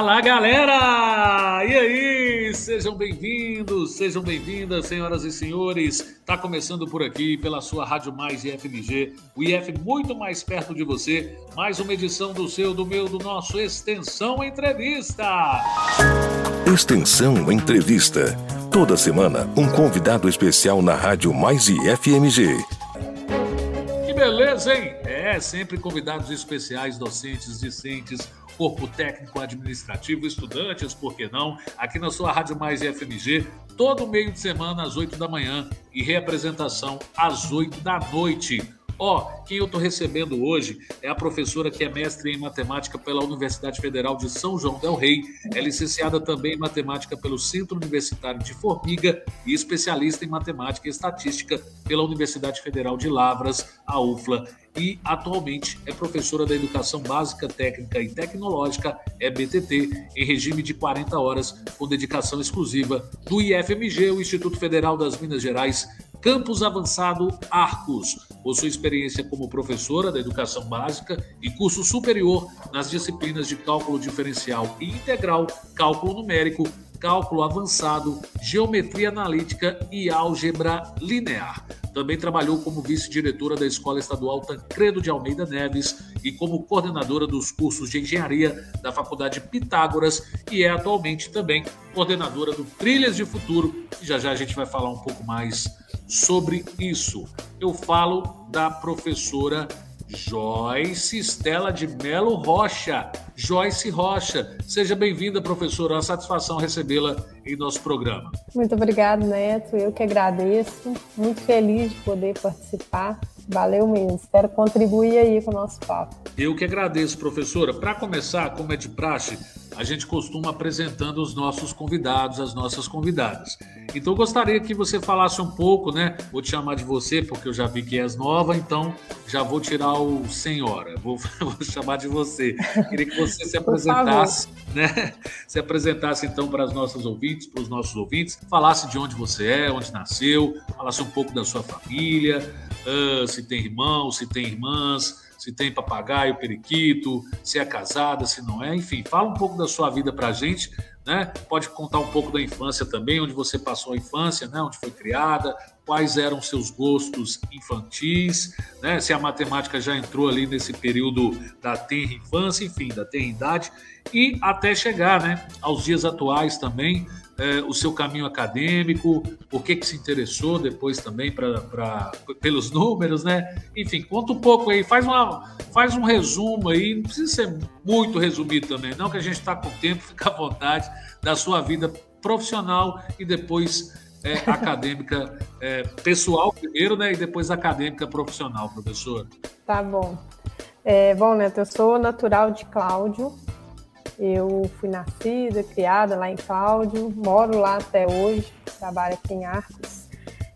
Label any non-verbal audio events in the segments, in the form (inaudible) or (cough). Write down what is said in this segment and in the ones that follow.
Fala galera! E aí? Sejam bem-vindos, sejam bem-vindas, senhoras e senhores. Está começando por aqui pela sua Rádio Mais IFMG, o IF muito mais perto de você. Mais uma edição do seu, do meu, do nosso Extensão Entrevista. Extensão Entrevista. Toda semana, um convidado especial na Rádio Mais IFMG. Que beleza, hein? É, sempre convidados especiais, docentes, discentes corpo técnico, administrativo, estudantes, por que não? Aqui na sua Rádio Mais FMG, todo meio de semana às 8 da manhã e reapresentação às 8 da noite. Ó, oh, quem eu estou recebendo hoje é a professora que é mestre em matemática pela Universidade Federal de São João del Rei, é licenciada também em matemática pelo Centro Universitário de Formiga e especialista em matemática e estatística pela Universidade Federal de Lavras, a UFLA, e atualmente é professora da Educação Básica Técnica e Tecnológica, EBTT, em regime de 40 horas, com dedicação exclusiva do IFMG, o Instituto Federal das Minas Gerais, Campus Avançado Arcos. Possui experiência como professora da educação básica e curso superior nas disciplinas de cálculo diferencial e integral, cálculo numérico, cálculo avançado, geometria analítica e álgebra linear. Também trabalhou como vice-diretora da Escola Estadual Tancredo de Almeida Neves e como coordenadora dos cursos de engenharia da Faculdade Pitágoras e é atualmente também coordenadora do Trilhas de Futuro. E já já a gente vai falar um pouco mais sobre isso. Eu falo da professora Joyce Estela de Melo Rocha. Joyce Rocha, seja bem-vinda, professora. É uma satisfação recebê-la em nosso programa. Muito obrigado, Neto. Eu que agradeço. Muito feliz de poder participar. Valeu mesmo. Espero contribuir aí com o nosso papo. Eu que agradeço, professora. Para começar, como é de praxe, a gente costuma apresentando os nossos convidados, as nossas convidadas. Então, gostaria que você falasse um pouco, né? Vou te chamar de você, porque eu já vi que és nova, então já vou tirar o senhora, vou, (laughs) vou chamar de você. Queria que você se (laughs) apresentasse, né? Se apresentasse então para as nossas ouvintes, para os nossos ouvintes, falasse de onde você é, onde nasceu, falasse um pouco da sua família, uh, se tem irmãos, se tem irmãs se tem papagaio, periquito, se é casada, se não é, enfim, fala um pouco da sua vida para a gente, né? Pode contar um pouco da infância também, onde você passou a infância, né? Onde foi criada, quais eram seus gostos infantis, né? Se a matemática já entrou ali nesse período da tenra infância, enfim, da tenra idade, e até chegar, né? Aos dias atuais também, é, o seu caminho acadêmico, por que, que se interessou depois também pra, pra, pelos números, né? Enfim, conta um pouco aí, faz, uma, faz um resumo aí, não precisa ser muito resumido também, não que a gente está com tempo, (laughs) fica à vontade, da sua vida profissional e depois é, (laughs) acadêmica é, pessoal primeiro, né? E depois acadêmica profissional, professor. Tá bom. É, bom, Neto, eu sou natural de Cláudio, eu fui nascida, criada lá em Cláudio, moro lá até hoje, trabalho aqui em Arcos.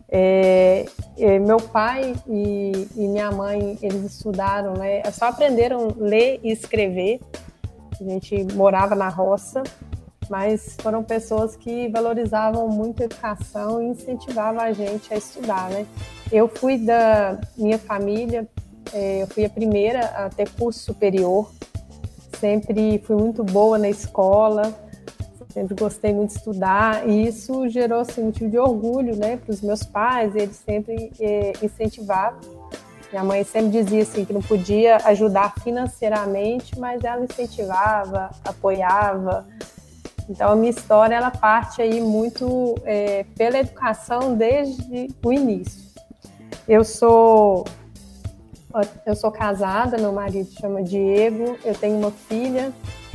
É, é, meu pai e, e, minha mãe, eles estudaram, né? Só aprenderam ler e escrever. A gente morava na roça, mas foram pessoas que valorizavam muito a educação e incentivavam a gente a estudar, né? Eu fui da minha família, é, eu fui a primeira a ter curso superior sempre fui muito boa na escola, sempre gostei muito de estudar, e isso gerou assim, um motivo de orgulho né, para os meus pais, eles sempre eh, incentivavam. Minha mãe sempre dizia assim, que não podia ajudar financeiramente, mas ela incentivava, apoiava. Então a minha história ela parte aí muito é, pela educação desde o início. Eu sou eu sou casada, meu marido chama Diego, eu tenho uma filha,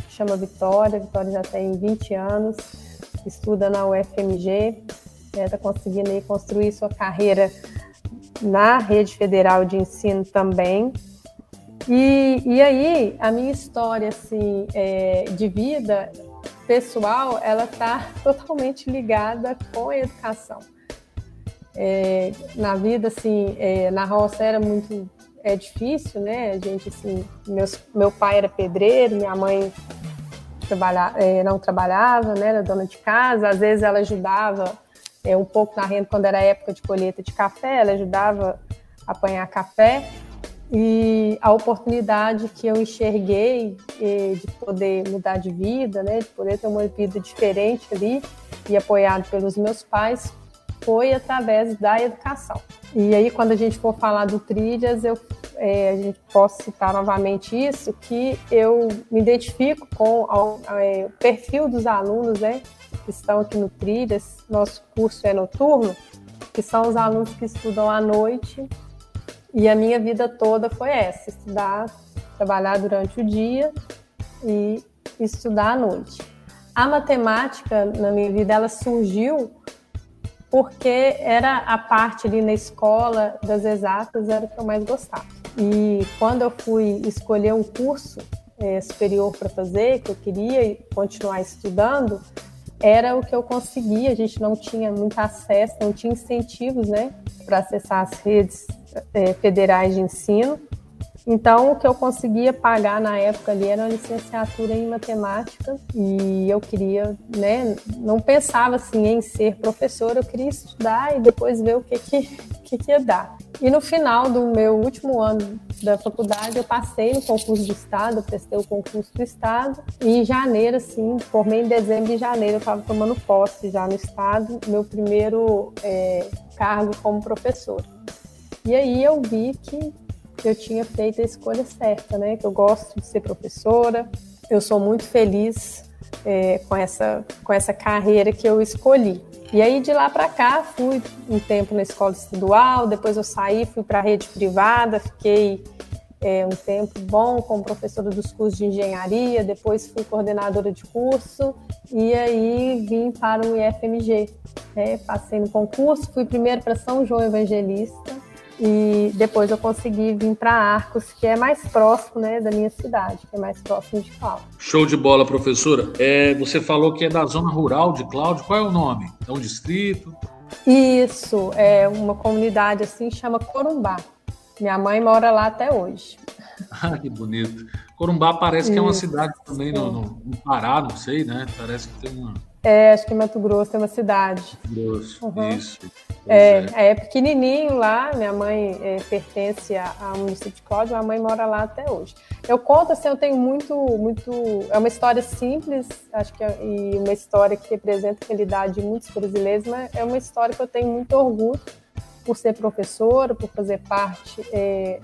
chama Vitória, Vitória já tem 20 anos, estuda na UFMG, está né, conseguindo aí construir sua carreira na rede federal de ensino também. E, e aí, a minha história assim, é, de vida pessoal, ela está (laughs) totalmente ligada com a educação. É, na vida, assim, é, na roça era muito é difícil, né? A gente, assim, meus, meu pai era pedreiro, minha mãe trabalha, é, não trabalhava, né? Era dona de casa. Às vezes ela ajudava é, um pouco na renda quando era época de colheita de café, ela ajudava a apanhar café. e a oportunidade que eu enxerguei eh, de poder mudar de vida, né, de poder ter uma vida diferente ali e apoiado pelos meus pais, foi através da educação. E aí, quando a gente for falar do Trilhas, eu, é, a gente posso citar novamente isso, que eu me identifico com é, o perfil dos alunos né, que estão aqui no Trilhas, nosso curso é noturno, que são os alunos que estudam à noite, e a minha vida toda foi essa, estudar, trabalhar durante o dia e estudar à noite. A matemática, na minha vida, ela surgiu porque era a parte ali na escola das exatas era o que eu mais gostava. E quando eu fui escolher um curso é, superior para fazer, que eu queria continuar estudando, era o que eu conseguia. A gente não tinha muito acesso, não tinha incentivos, né, para acessar as redes é, federais de ensino. Então, o que eu conseguia pagar na época ali era uma licenciatura em matemática e eu queria, né, não pensava assim em ser professora, eu queria estudar e depois ver o que que, (laughs) que, que ia dar. E no final do meu último ano da faculdade, eu passei no concurso do Estado, prestei o concurso do Estado e em janeiro, assim, formei em dezembro e janeiro, eu estava tomando posse já no Estado, meu primeiro é, cargo como professora. E aí eu vi que eu tinha feito a escolha certa, né? Que eu gosto de ser professora, eu sou muito feliz é, com, essa, com essa carreira que eu escolhi. E aí de lá para cá fui um tempo na escola estadual, depois eu saí, fui para a rede privada, fiquei é, um tempo bom como professora dos cursos de engenharia, depois fui coordenadora de curso e aí vim para o IFMG. Né? Passei no concurso, fui primeiro para São João Evangelista, e depois eu consegui vir para Arcos, que é mais próximo né, da minha cidade, que é mais próximo de Cláudio. Show de bola, professora. É, você falou que é da zona rural de Cláudio. Qual é o nome? É um distrito? Isso, é uma comunidade assim, chama Corumbá. Minha mãe mora lá até hoje. (laughs) Ah, que bonito. Corumbá parece Isso. que é uma cidade também no, no, no Pará, não sei, né? Parece que tem uma é, acho que Mato Grosso tem uma cidade. Grosso, uhum. isso. É, é, é. pequenininho lá, minha mãe é, pertence ao município de Cláudio, a mãe mora lá até hoje. Eu conto assim, eu tenho muito, muito, é uma história simples, acho que é, e uma história que representa a realidade de muitos brasileiros, mas é uma história que eu tenho muito orgulho por ser professora, por fazer parte é,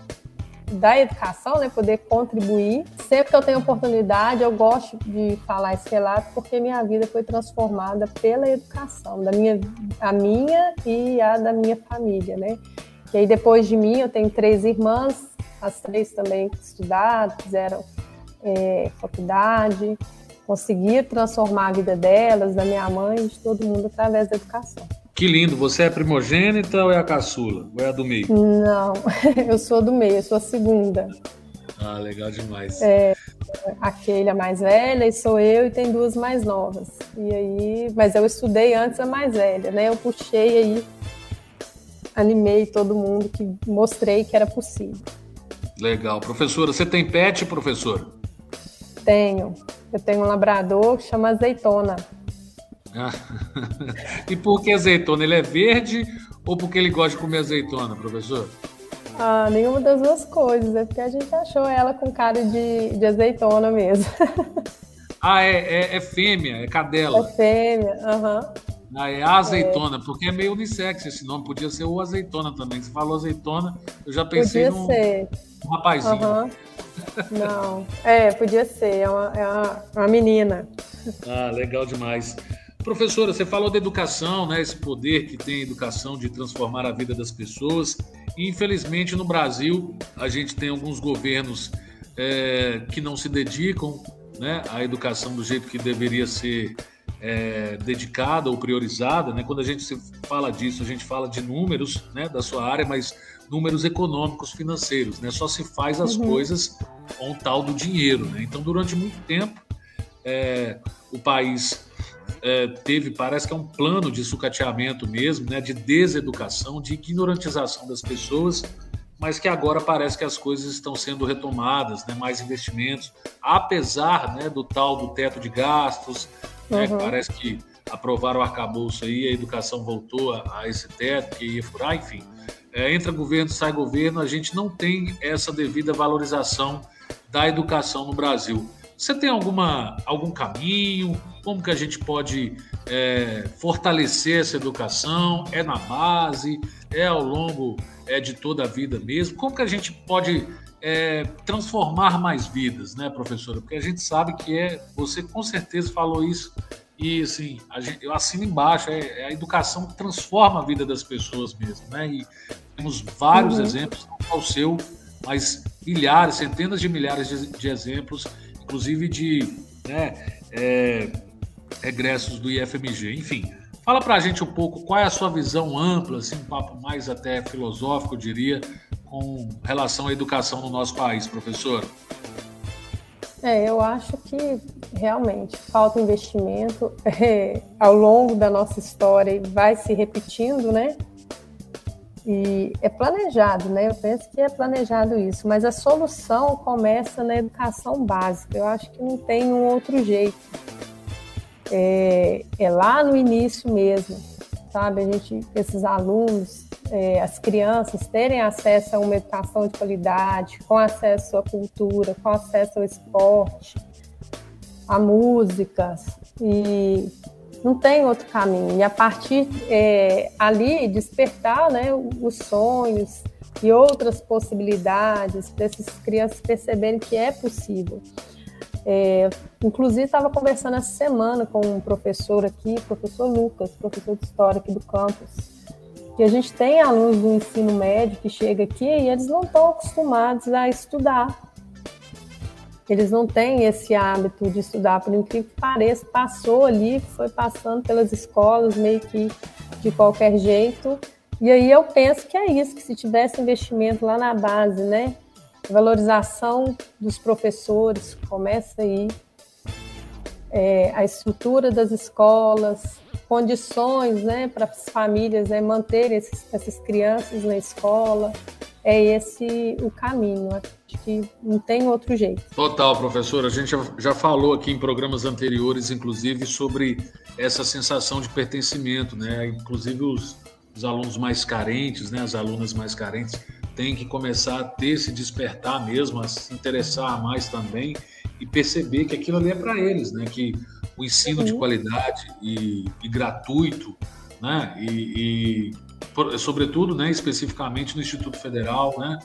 da educação, né, poder contribuir. Sempre que eu tenho oportunidade, eu gosto de falar esse relato porque minha vida foi transformada pela educação, da minha, a minha e a da minha família, né? E aí depois de mim eu tenho três irmãs, as três também estudaram, fizeram é, faculdade, conseguiram transformar a vida delas, da minha mãe, de todo mundo através da educação. Que lindo. Você é primogênita ou é a caçula? Ou é a do meio? Não, (laughs) eu sou do meio, eu sou a segunda. Ah, legal demais. É, aquele é mais velha e sou eu e tem duas mais novas. E aí, mas eu estudei antes a mais velha, né? Eu puxei aí, animei todo mundo que mostrei que era possível. Legal. Professora, você tem pet, professora? Tenho. Eu tenho um labrador que chama Azeitona. E por que azeitona? Ele é verde ou porque ele gosta de comer azeitona, professor? Ah, nenhuma das duas coisas. É porque a gente achou ela com cara de, de azeitona mesmo. (laughs) ah, é, é, é, fêmea, é cadela. É fêmea, aham. Uhum. Ah, é azeitona, é. porque é meio unissex esse nome. Podia ser o azeitona também. Você falou azeitona, eu já pensei podia num, ser. Um rapazinho. Uhum. Não, é, podia ser. É uma, é uma, uma menina. Ah, legal demais. Professora, você falou da educação, né? Esse poder que tem a educação de transformar a vida das pessoas. E, infelizmente, no Brasil, a gente tem alguns governos é, que não se dedicam né, à educação do jeito que deveria ser é, dedicada ou priorizada. Né? Quando a gente fala disso, a gente fala de números né, da sua área, mas números econômicos, financeiros. Né? Só se faz as uhum. coisas com o tal do dinheiro. Né? Então, durante muito tempo, é, o país é, teve, parece que é um plano de sucateamento mesmo, né, de deseducação, de ignorantização das pessoas, mas que agora parece que as coisas estão sendo retomadas, né, mais investimentos, apesar né, do tal do teto de gastos, né, uhum. parece que aprovaram o arcabouço aí, a educação voltou a, a esse teto que ia furar, enfim. é, entra governo, sai governo, a gente não tem essa devida valorização da educação no Brasil. Você tem alguma, algum caminho? Como que a gente pode é, fortalecer essa educação? É na base? É ao longo é, de toda a vida mesmo? Como que a gente pode é, transformar mais vidas, né, professora? Porque a gente sabe que é. Você com certeza falou isso e assim, gente, eu assino embaixo, é, é, a educação que transforma a vida das pessoas mesmo, né? E temos vários uhum. exemplos, não só o seu, mas milhares, centenas de milhares de, de exemplos, inclusive de né, é, regressos do IFMG. Enfim, fala para a gente um pouco qual é a sua visão ampla, assim, um papo mais até filosófico, eu diria, com relação à educação no nosso país, professor. É, eu acho que realmente falta investimento (laughs) é, ao longo da nossa história e vai se repetindo, né? E é planejado, né? Eu penso que é planejado isso, mas a solução começa na educação básica. Eu acho que não tem um outro jeito. É, é lá no início mesmo, sabe? A gente, esses alunos, é, as crianças terem acesso a uma educação de qualidade, com acesso à cultura, com acesso ao esporte, a músicas e não tem outro caminho. E a partir é, ali despertar né, os sonhos e outras possibilidades para essas crianças perceberem que é possível. É, inclusive, estava conversando essa semana com um professor aqui, professor Lucas, professor de História aqui do campus, que a gente tem alunos do ensino médio que chega aqui e eles não estão acostumados a estudar. Eles não têm esse hábito de estudar, por incrível que pareça, passou ali, foi passando pelas escolas meio que de qualquer jeito. E aí eu penso que é isso, que se tivesse investimento lá na base, né? Valorização dos professores, começa aí. É, a estrutura das escolas, condições né, para as famílias né, manterem essas crianças na escola, é esse o caminho. Que não tem outro jeito. Total, professora. A gente já, falou aqui em programas anteriores, inclusive, sobre essa sensação de pertencimento, né? Inclusive os, os alunos mais carentes, né? As alunas mais carentes têm que começar a ter esse despertar mesmo, a se interessar mais também e perceber que aquilo ali é para eles, né? Que o ensino uhum. de qualidade e, e gratuito, né? E, e sobretudo, né, especificamente no Instituto Federal, né,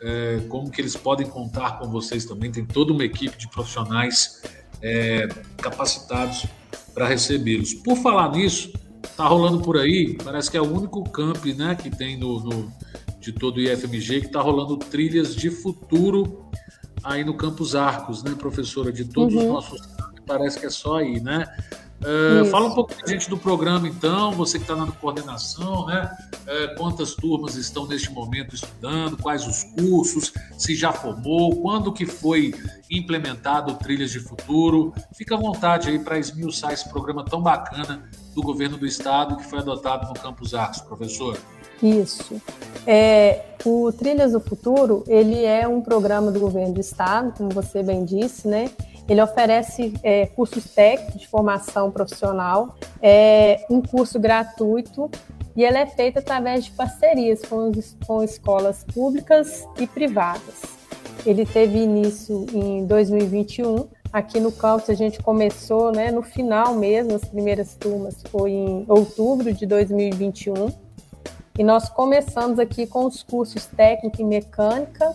é, como que eles podem contar com vocês também. Tem toda uma equipe de profissionais é, capacitados para recebê-los. Por falar nisso, tá rolando por aí, parece que é o único camp né, que tem no, no de todo o IFMG que está rolando trilhas de futuro aí no Campus Arcos, né, professora? De todos uhum. os nossos parece que é só aí, né? Uh, fala um pouco a gente do programa, então, você que está na coordenação, né? Uh, quantas turmas estão neste momento estudando, quais os cursos, se já formou, quando que foi implementado o Trilhas de Futuro. Fica à vontade aí para esmiuçar esse programa tão bacana do governo do estado que foi adotado no Campus Arcos, professor. Isso. É, o Trilhas do Futuro, ele é um programa do governo do estado, como você bem disse, né? Ele oferece é, cursos técnicos de formação profissional, é um curso gratuito e ele é feito através de parcerias com, com escolas públicas e privadas. Ele teve início em 2021. Aqui no campus a gente começou né, no final mesmo, as primeiras turmas foi em outubro de 2021. E nós começamos aqui com os cursos técnico em mecânica,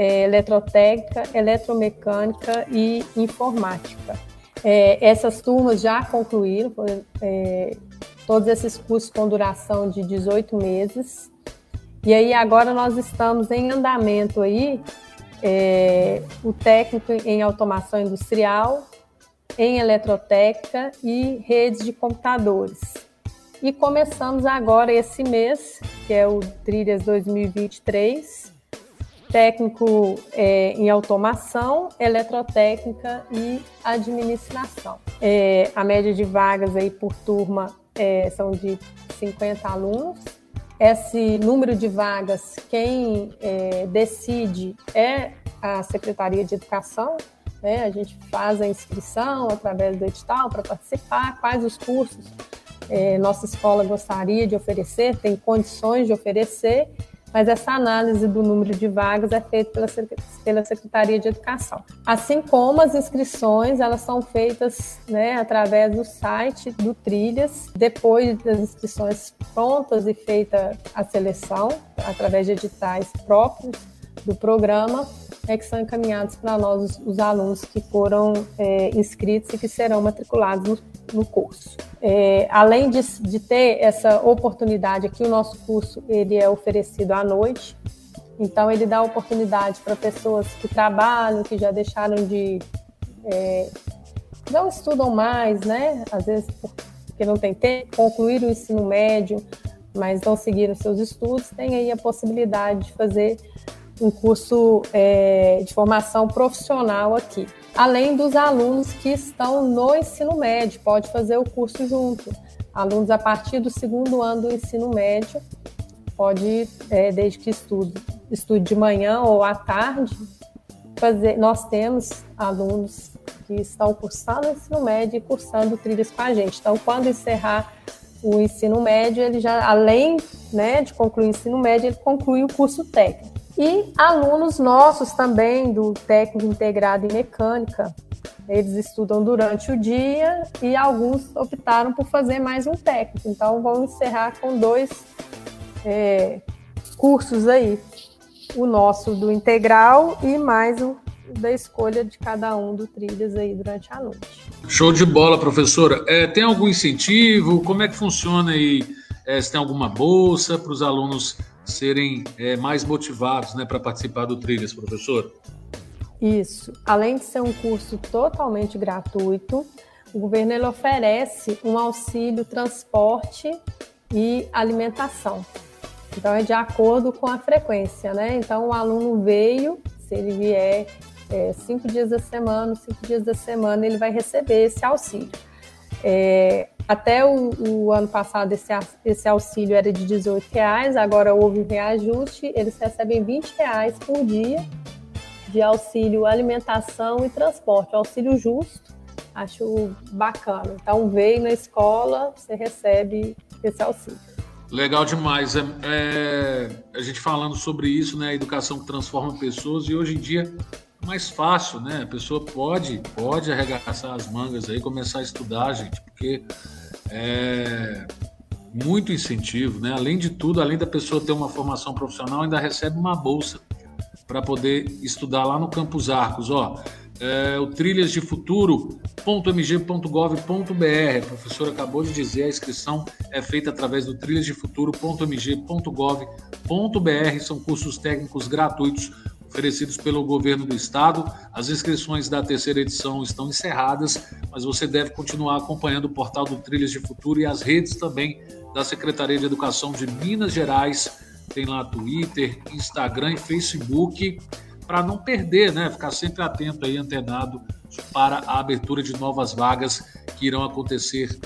é, eletrotécnica, eletromecânica e informática. É, essas turmas já concluíram, é, todos esses cursos com duração de 18 meses. E aí agora nós estamos em andamento aí é, o técnico em automação industrial, em eletrotécnica e redes de computadores. E começamos agora esse mês, que é o Trilhas 2023, técnico é, em automação, eletrotécnica e administração. É, a média de vagas aí por turma é, são de 50 alunos. Esse número de vagas, quem é, decide é a Secretaria de Educação. Né? A gente faz a inscrição através do edital para participar, quais os cursos é, nossa escola gostaria de oferecer, tem condições de oferecer mas essa análise do número de vagas é feita pela, pela Secretaria de Educação. Assim como as inscrições, elas são feitas né, através do site do Trilhas, depois das inscrições prontas e feita a seleção, através de editais próprios do programa, é que são encaminhados para nós os, os alunos que foram é, inscritos e que serão matriculados no, curso. É, além de, de, ter essa oportunidade aqui, o nosso curso ele é oferecido à noite, então ele dá oportunidade para pessoas que trabalham, que já deixaram de é, não estudam mais, né? Às vezes porque não tem tempo, concluir o ensino médio, mas não seguiram seus estudos, tem aí a possibilidade de fazer um curso é, de formação profissional aqui. Além dos alunos que estão no ensino médio, pode fazer o curso junto. Alunos a partir do segundo ano do ensino médio, pode, é, desde que estude, estude de manhã ou à tarde, fazer. Nós temos alunos que estão cursando o ensino médio e cursando trilhas com a gente. Então, quando encerrar o ensino médio, ele já, além né, de concluir o ensino médio, ele conclui o curso técnico. E alunos nossos também do técnico integrado em mecânica. Eles estudam durante o dia e alguns optaram por fazer mais um técnico. Então vamos encerrar com dois é, cursos aí. O nosso do integral e mais o da escolha de cada um do trilhas aí durante a noite. Show de bola, professora. É, tem algum incentivo? Como é que funciona aí? É, se tem alguma bolsa para os alunos serem é, mais motivados né, para participar do Trilhas, professor? Isso. Além de ser um curso totalmente gratuito, o governo ele oferece um auxílio transporte e alimentação. Então, é de acordo com a frequência, né? Então, o aluno veio, se ele vier é, cinco dias da semana, cinco dias da semana, ele vai receber esse auxílio. É, até o, o, ano passado, esse, esse auxílio era de 18 reais, agora houve reajuste, eles recebem 20 reais por dia de auxílio alimentação e transporte, auxílio justo, acho bacana. Então, veio na escola, você recebe esse auxílio. Legal demais. É, é, a gente falando sobre isso, né? A educação que transforma pessoas e hoje em dia mais fácil, né? A pessoa pode, pode arregaçar as mangas aí, começar a estudar, gente, porque é muito incentivo, né? Além de tudo, além da pessoa ter uma formação profissional, ainda recebe uma bolsa para poder estudar lá no Campus Arcos, ó. É, o trilhas de futuro.mg.gov.br. A professora acabou de dizer, a inscrição é feita através do trilhasdefuturo.mg.gov.br. São cursos técnicos gratuitos oferecidos pelo governo do estado. As inscrições da terceira edição estão encerradas, mas você deve continuar acompanhando o portal do Trilhas de Futuro e as redes também da Secretaria de Educação de Minas Gerais. Tem lá Twitter, Instagram e Facebook, para não perder, né? Ficar sempre atento aí, antenado para a abertura de novas vagas que irão acontecer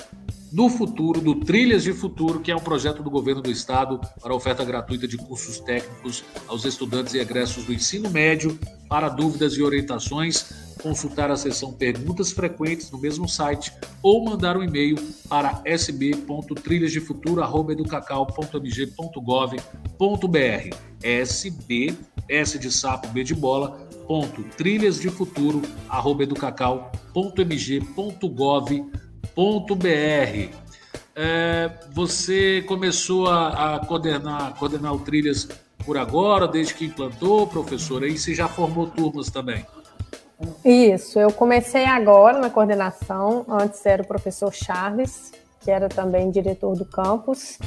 no futuro, do Trilhas de Futuro, que é um projeto do governo do estado para oferta gratuita de cursos técnicos aos estudantes e egressos do ensino médio. Para dúvidas e orientações, consultar a seção Perguntas Frequentes no mesmo site ou mandar um e-mail para sb.trilhasdefuturo@educacau.mg.gov.br. sb s de sapo b de bola ponto trilhas www.trilhas.br. É, você começou a, a, coordenar, coordenar o Trilhas por agora, desde que implantou, professora, e você já formou turmas também? Isso, eu comecei agora na coordenação, antes era o professor Charles, que era também diretor do campus,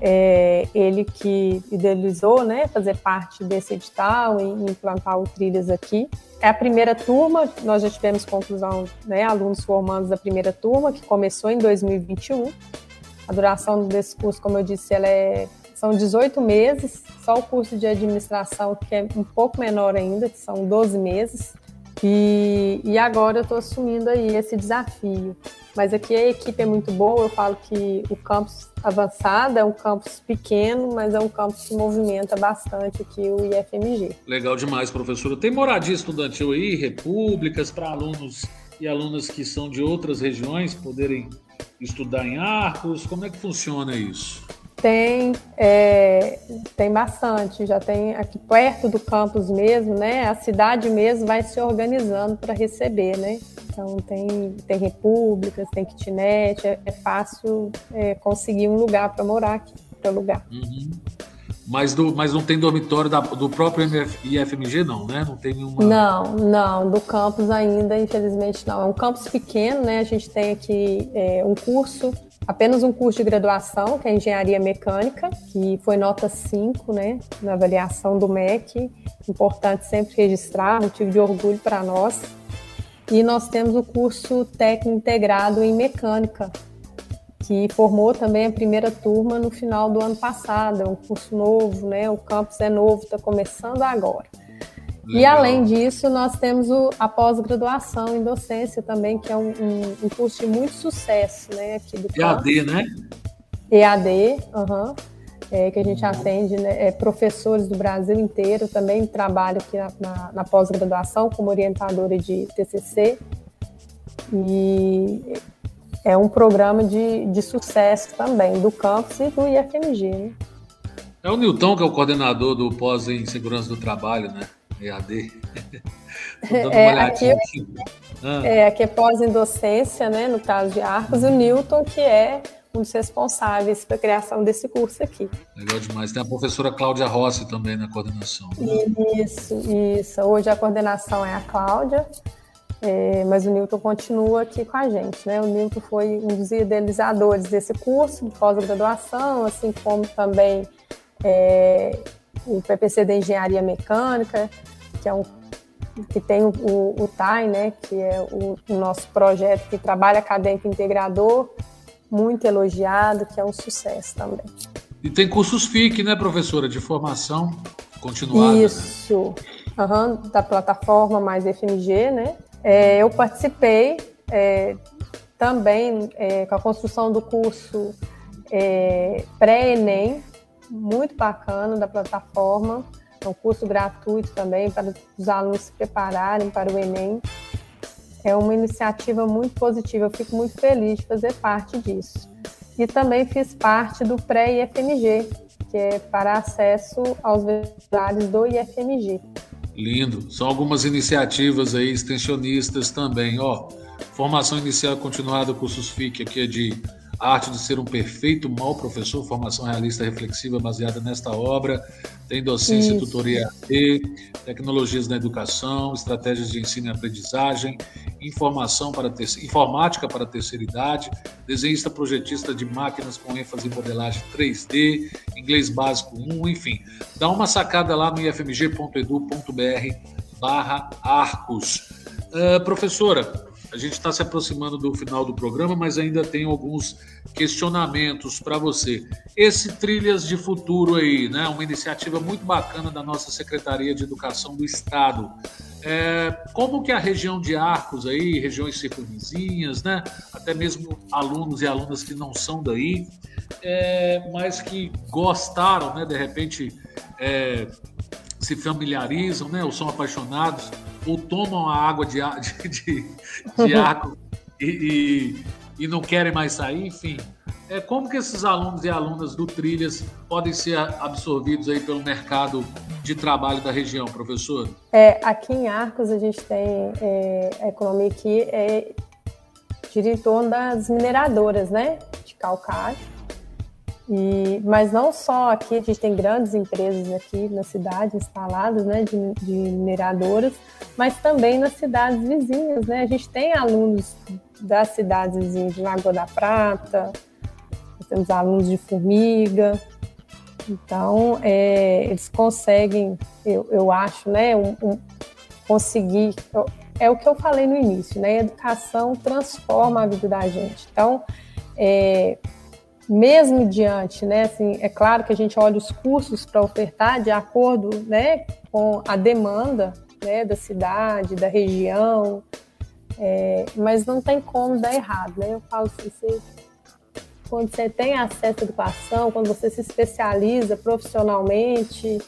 é, ele que idealizou, né, fazer parte desse edital e implantar o Trilhas aqui. É a primeira turma, nós já tivemos conclusão, né, alunos formandos da primeira turma, que começou em 2021. A duração desse curso, como eu disse, ela é, são 18 meses, só o curso de administração, que é um pouco menor ainda, que são 12 meses. E, e agora eu estou assumindo aí esse desafio. Mas aqui a equipe é muito boa, eu falo que o campus avançado é um campus pequeno, mas é um campus que movimenta bastante aqui o IFMG. Legal demais, professora. Tem moradia estudantil aí, repúblicas para alunos e alunas que são de outras regiões poderem estudar em Arcos? Como é que funciona isso? Tem, é, tem bastante. Já tem aqui perto do campus mesmo, né? A cidade mesmo vai se organizando para receber, né? Então tem, tem repúblicas, tem kitnet, é, é fácil é, conseguir um lugar para morar aqui, para lugar. Uhum. Mas, do, mas não tem dormitório da, do próprio IFMG, não, né? Não tem nenhuma. Não, não, do campus ainda, infelizmente não. É um campus pequeno, né? A gente tem aqui é, um curso, apenas um curso de graduação, que é Engenharia Mecânica, que foi nota 5, né? Na avaliação do MEC. Importante sempre registrar, motivo de orgulho para nós. E nós temos o curso técnico integrado em mecânica, que formou também a primeira turma no final do ano passado. É um curso novo, né? O campus é novo, está começando agora. Legal. E além disso, nós temos o, a pós-graduação em docência também, que é um, um, um, curso de muito sucesso, né? Aqui do EAD, né? EAD, uhum, é, que a gente atende né, é, professores do Brasil inteiro. Também trabalho aqui na, na, na pós-graduação como orientadora de TCC. E é um programa de, de sucesso também do campus e do IFMG. Né? É o Nilton que é o coordenador do pós em segurança do trabalho, né? EAD. (laughs) é, aqui, ah. é, aqui é pós em docência, né? No caso de Arcos, e o Newton, que é um dos responsáveis pela criação desse curso aqui. Legal demais. Tem a professora Cláudia Rossi também na coordenação. Né? Isso, isso. Hoje a coordenação é a Cláudia. É, mas o Newton continua aqui com a gente, né? O Newton foi um dos idealizadores desse curso de pós-graduação, assim como também é, o PPC da Engenharia Mecânica, que é um que tem o, o, o TAI, né, que é o, o, nosso projeto que trabalha acadêmico integrador, muito elogiado, que é um sucesso também. E tem cursos FIC, né, professora, de formação continuada? Né? Isso, né? uhum, da plataforma mais FMG, né, é, eu participei é, também é, com a construção do curso é, pré-ENEM, muito bacana da plataforma. É um curso gratuito também para os alunos se prepararem para o Enem. É uma iniciativa muito positiva, eu fico muito feliz de fazer parte disso. E também fiz parte do pré-IFMG, que é para acesso aos vestibulares do IFMG. Lindo. São algumas iniciativas aí extensionistas também, ó. Formação inicial continuada, cursos FIC aqui é de Arte de ser um perfeito mau professor, formação realista reflexiva baseada nesta obra. Tem docência, Isso. tutoria AD, tecnologias na educação, estratégias de ensino e aprendizagem, informação para ter, informática para a terceira idade, desenhista projetista de máquinas com ênfase em modelagem 3D, inglês básico 1, enfim. Dá uma sacada lá no ifmg.edu.br barra arcos. Uh, professora, a gente está se aproximando do final do programa, mas ainda tem alguns questionamentos para você. Esse Trilhas de Futuro aí, né? Uma iniciativa muito bacana da nossa Secretaria de Educação do Estado. É, como que a região de Arcos aí, regiões circunvizinhas, né? Até mesmo alunos e alunas que não são daí, é, mas que gostaram, né? De repente é, se familiarizam, né? Ou são apaixonados ou tomam a água de, (laughs) de, de, de água e, e, e, não querem mais sair, enfim. É, como que esses alunos e alunas do Trilhas podem ser absorvidos aí pelo mercado de trabalho da região, professor? É, aqui em Arcos a gente tem é, a economia aqui é, gira em torno das mineradoras, né? De calcário. E, mas não só aqui, a gente tem grandes empresas aqui na cidade instaladas, né, de, de mineradoras, mas também nas cidades vizinhas, né? A gente tem alunos das cidades vizinhas de Lagoa da Prata, temos alunos de Formiga, então é, eles conseguem, eu, eu acho, né, um, um, conseguir, é o que eu falei no início, né? A educação transforma a vida da gente. Então, é, mesmo diante, né, assim, é claro que a gente olha os cursos para ofertar de acordo, né, com a demanda, né, da cidade, da região, é, mas não tem como dar errado, né? Eu falo assim, você, quando você tem acesso à educação, quando você se especializa profissionalmente,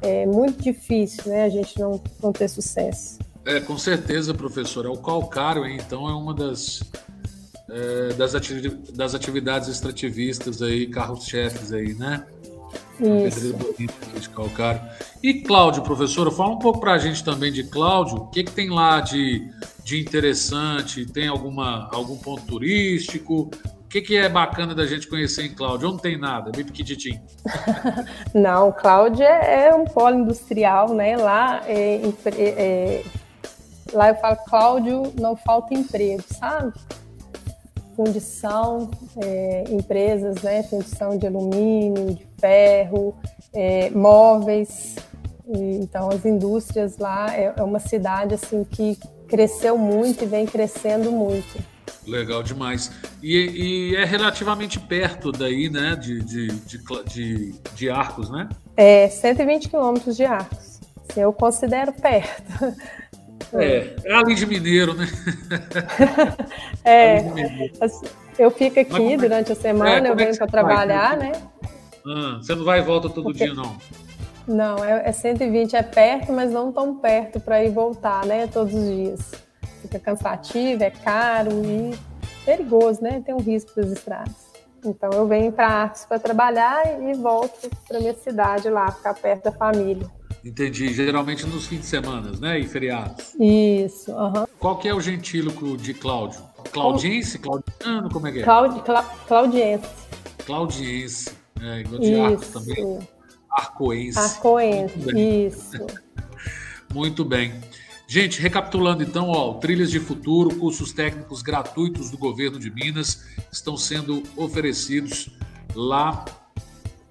é muito difícil, né, a gente não, não ter sucesso. É, com certeza, professor. É o calcário, então, é uma das é, das, ativi das atividades extrativistas aí, carros-chefes aí, né? Isso. de Calcário. E Cláudio, professora, fala um pouco para a gente também de Cláudio. O que, que tem lá de, de interessante? Tem alguma, algum ponto turístico? O que, que é bacana da gente conhecer em Cláudio? Não tem nada? É bem pequititinho. (laughs) não, Cláudio é, é um polo industrial, né? Lá, é, é, lá eu falo, Cláudio, não falta emprego, sabe? Fundição, é, empresas, né, fundição de alumínio, de ferro, é, móveis. Então, as indústrias lá é, é uma cidade assim que cresceu muito e vem crescendo muito. Legal demais. E, e, é relativamente perto daí, né, de, de, de, de, de Arcos, né? É, 120 quilômetros de Arcos. Eu considero perto. (laughs) É, é ali de Mineiro, né? (laughs) é, eu fico aqui é, durante a semana, é, eu é venho para trabalhar, né? Ah, você não vai e volta todo Porque... dia, não? Não, é, é 120, é perto, mas não tão perto para ir voltar, né? Todos os dias. Fica cansativo, é caro e perigoso, né? Tem um risco das estradas. Então eu venho para Arcos para trabalhar e volto para minha cidade lá, ficar perto da família. Entendi. Geralmente nos fins de semana, né? E feriados. Isso. Uhum. Qual que é o gentílico de Cláudio? Claudiense? Claudiano? Como é que é? Claudi, Cla Claudiense. Claudiense. É, igual de Arcos também. Arcoense. Arcoense, Muito isso. (laughs) Muito bem. Gente, recapitulando então, ó, Trilhas de Futuro, cursos técnicos gratuitos do governo de Minas estão sendo oferecidos lá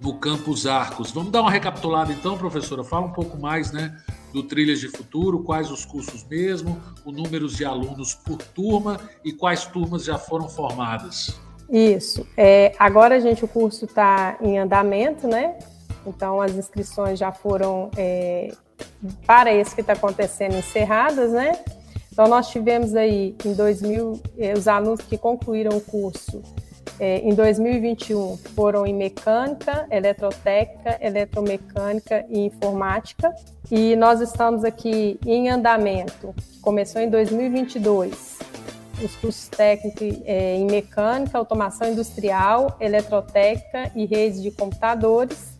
no Campus Arcos. Vamos dar uma recapitulada então, professora? Fala um pouco mais, né, do Trilhas de Futuro, quais os cursos mesmo, o número de alunos por turma e quais turmas já foram formadas. Isso. É, agora, gente, o curso está em andamento, né? Então, as inscrições já foram, é, para esse que está acontecendo, encerradas, né? Então, nós tivemos aí, em 2000, eh, os alunos que concluíram o curso é, em 2021 foram em mecânica, eletrotécnica, eletromecânica e informática. E nós estamos aqui em andamento, começou em 2022, os cursos técnicos é, em mecânica, automação industrial, eletrotécnica e redes de computadores.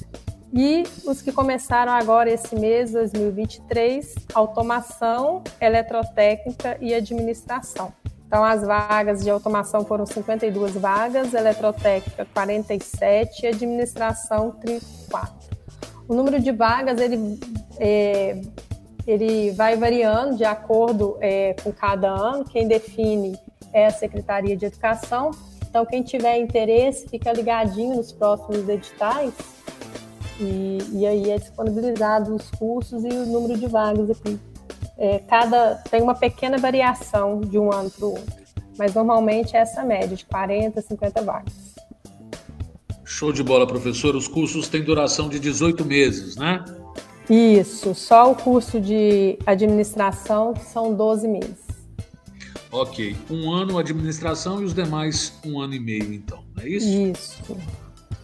E os que começaram agora esse mês, 2023, automação, eletrotécnica e administração. Então, as vagas de automação foram 52 vagas, eletrotécnica 47 e administração 34. O número de vagas ele, é, ele vai variando de acordo é, com cada ano. Quem define é a Secretaria de Educação. Então, quem tiver interesse, fica ligadinho nos próximos editais. E, e aí é disponibilizado os cursos e o número de vagas aqui é, cada tem uma pequena variação de um ano para o outro, mas normalmente é essa média de 40, 50 vagas. Show de bola, professor. Os cursos têm duração de 18 meses, né? Isso, só o curso de administração são 12 meses. Ok, um ano administração e os demais um ano e meio, então, é isso? Isso,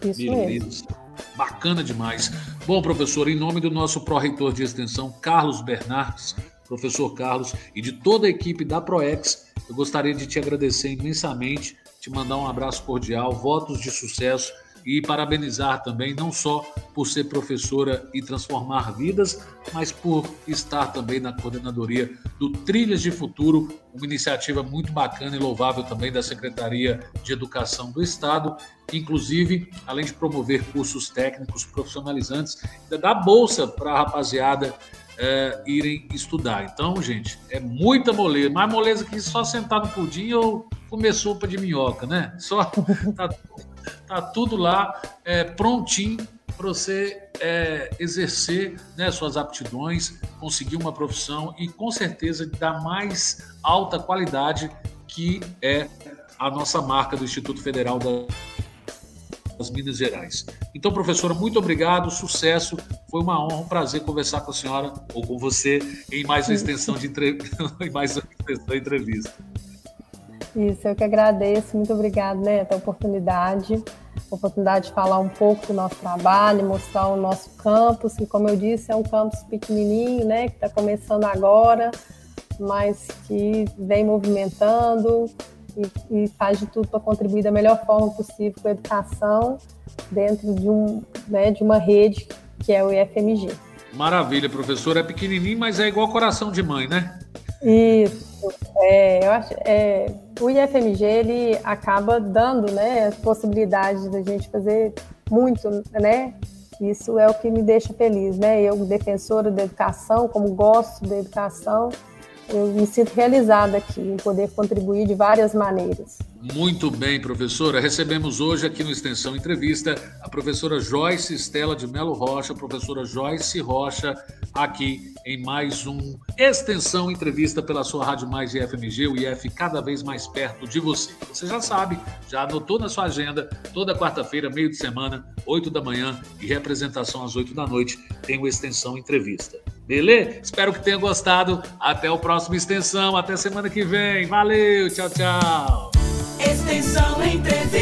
isso Beleza. mesmo. Bacana demais. Bom, professor, em nome do nosso pró-reitor de extensão, Carlos Bernardes, professor Carlos, e de toda a equipe da ProEx, eu gostaria de te agradecer imensamente, te mandar um abraço cordial, votos de sucesso e parabenizar também, não só por ser professora e transformar vidas, mas por estar também na coordenadoria do Trilhas de Futuro, uma iniciativa muito bacana e louvável também da Secretaria de Educação do Estado. Inclusive, além de promover cursos técnicos profissionalizantes, ainda dá bolsa para a rapaziada é, irem estudar. Então, gente, é muita moleza. Mais moleza que só sentar no pudim ou comer sopa de minhoca, né? Só (laughs) tá, tá tudo lá é, prontinho para você é, exercer né, suas aptidões, conseguir uma profissão e com certeza dar mais alta qualidade que é a nossa marca do Instituto Federal da das Minas Gerais. Então, professora, muito obrigado, sucesso. Foi uma honra, um prazer conversar com a senhora ou com você em mais uma extensão de entre... (laughs) em mais uma extensão de entrevista. Isso, eu que agradeço. Muito obrigada, né, pela oportunidade, oportunidade de falar um pouco do nosso trabalho, mostrar o nosso campus, que, como eu disse, é um campus pequenininho, né, que está começando agora, mas que vem movimentando, e, e faz de tudo para contribuir da melhor forma possível com a educação dentro de, um, né, de uma rede que é o IFMG. Maravilha, professor. É pequenininho, mas é igual coração de mãe, né? Isso. É, eu acho, é, o IFMG ele acaba dando né, a possibilidade da gente fazer muito, né? Isso é o que me deixa feliz, né? Eu, defensora da educação, como gosto da educação, eu me sinto realizada aqui em poder contribuir de várias maneiras. Muito bem, professora. Recebemos hoje aqui no Extensão Entrevista a professora Joyce Estela de Melo Rocha, professora Joyce Rocha, aqui em mais um Extensão Entrevista pela sua Rádio Mais e FMG, o IF cada vez mais perto de você. Você já sabe, já anotou na sua agenda, toda quarta-feira, meio de semana, 8 da manhã e representação às 8 da noite, tem o Extensão Entrevista. Beleza? Espero que tenha gostado. Até o próximo Extensão. Até semana que vem. Valeu, tchau, tchau. Extensão Entrevista.